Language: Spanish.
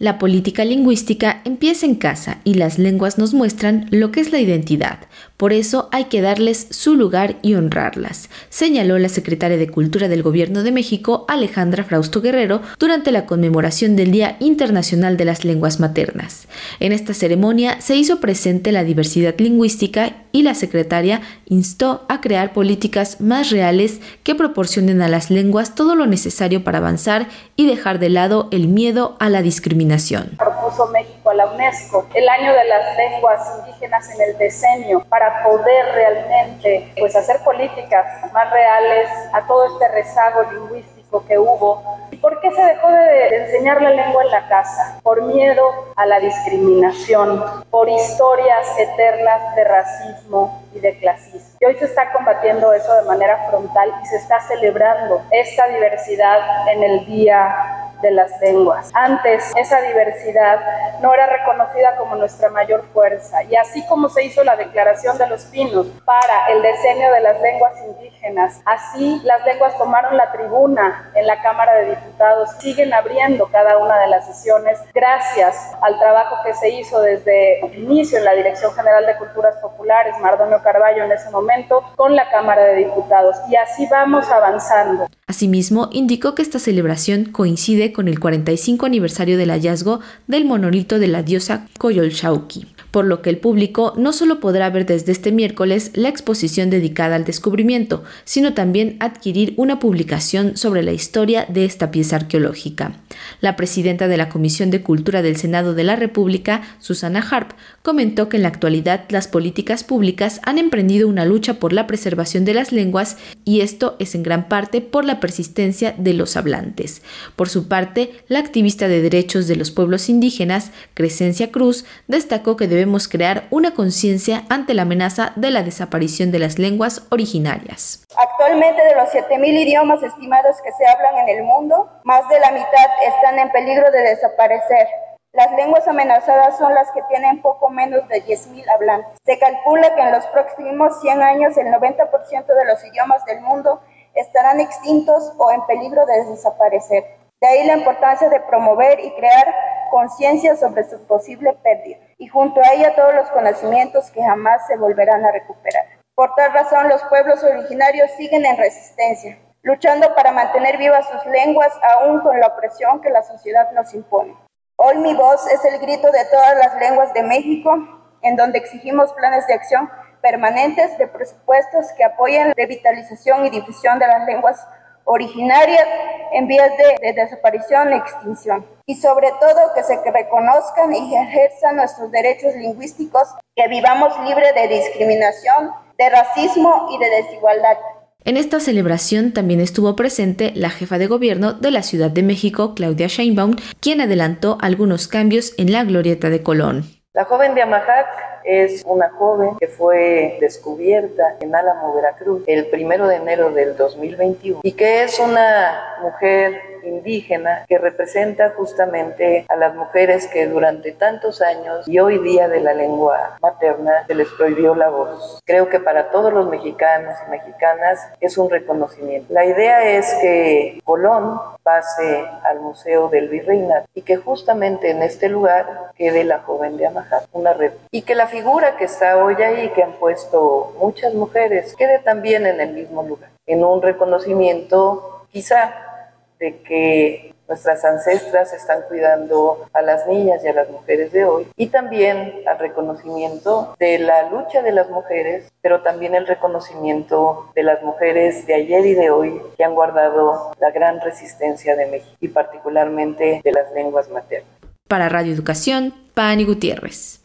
La política lingüística empieza en casa y las lenguas nos muestran lo que es la identidad. Por eso hay que darles su lugar y honrarlas, señaló la secretaria de Cultura del Gobierno de México, Alejandra Frausto Guerrero, durante la conmemoración del Día Internacional de las Lenguas Maternas. En esta ceremonia se hizo presente la diversidad lingüística y la secretaria instó a crear políticas más reales que proporcionen a las lenguas todo lo necesario para avanzar y dejar de lado el miedo a la discriminación. El año de las lenguas indígenas en el decenio para poder realmente pues hacer políticas más reales a todo este rezago lingüístico que hubo ¿Por qué se dejó de enseñar la lengua en la casa? Por miedo a la discriminación, por historias eternas de racismo y de clasismo. Y hoy se está combatiendo eso de manera frontal y se está celebrando esta diversidad en el Día de las lenguas. Antes esa diversidad no era reconocida como nuestra mayor fuerza y así como se hizo la Declaración de los Pinos para el diseño de las lenguas indígenas, así las lenguas tomaron la tribuna en la Cámara de Diputados, siguen abriendo cada una de las sesiones gracias al trabajo que se hizo desde el inicio en la Dirección General de Culturas Populares, Mardonio Carballo en ese momento, con la Cámara de Diputados. Y así vamos avanzando. Asimismo, indicó que esta celebración coincide con el 45 aniversario del hallazgo del monolito de la diosa Coyolxauhqui, por lo que el público no solo podrá ver desde este miércoles la exposición dedicada al descubrimiento, sino también adquirir una publicación sobre la historia de esta pieza arqueológica. La presidenta de la Comisión de Cultura del Senado de la República, Susana Harp, comentó que en la actualidad las políticas públicas han emprendido una lucha por la preservación de las lenguas y esto es en gran parte por la persistencia de los hablantes. Por su parte, la activista de derechos de los pueblos indígenas, Crescencia Cruz, destacó que debemos crear una conciencia ante la amenaza de la desaparición de las lenguas originarias. Actualmente de los 7.000 idiomas estimados que se hablan en el mundo, más de la mitad están en peligro de desaparecer. Las lenguas amenazadas son las que tienen poco menos de 10.000 hablantes. Se calcula que en los próximos 100 años el 90% de los idiomas del mundo estarán extintos o en peligro de desaparecer. De ahí la importancia de promover y crear conciencia sobre su posible pérdida y junto a ella todos los conocimientos que jamás se volverán a recuperar. Por tal razón los pueblos originarios siguen en resistencia, luchando para mantener vivas sus lenguas aún con la opresión que la sociedad nos impone. Hoy mi voz es el grito de todas las lenguas de México, en donde exigimos planes de acción permanentes de presupuestos que apoyen la revitalización y difusión de las lenguas originarias en vías de, de desaparición e extinción. Y sobre todo que se reconozcan y ejerzan nuestros derechos lingüísticos, que vivamos libre de discriminación, de racismo y de desigualdad. En esta celebración también estuvo presente la jefa de gobierno de la Ciudad de México, Claudia Sheinbaum, quien adelantó algunos cambios en la glorieta de Colón. La joven de Amajac es una joven que fue descubierta en Álamo, Veracruz, el primero de enero del 2021 y que es una mujer indígena que representa justamente a las mujeres que durante tantos años y hoy día de la lengua materna se les prohibió la voz. Creo que para todos los mexicanos y mexicanas es un reconocimiento. La idea es que Colón pase al Museo del Virreinato y que justamente en este lugar quede la joven de Amajá, una red. Y que la figura que está hoy ahí, que han puesto muchas mujeres, quede también en el mismo lugar, en un reconocimiento quizá de que nuestras ancestras están cuidando a las niñas y a las mujeres de hoy y también al reconocimiento de la lucha de las mujeres, pero también el reconocimiento de las mujeres de ayer y de hoy que han guardado la gran resistencia de México y particularmente de las lenguas maternas. Para Radio Educación, Pani Gutiérrez.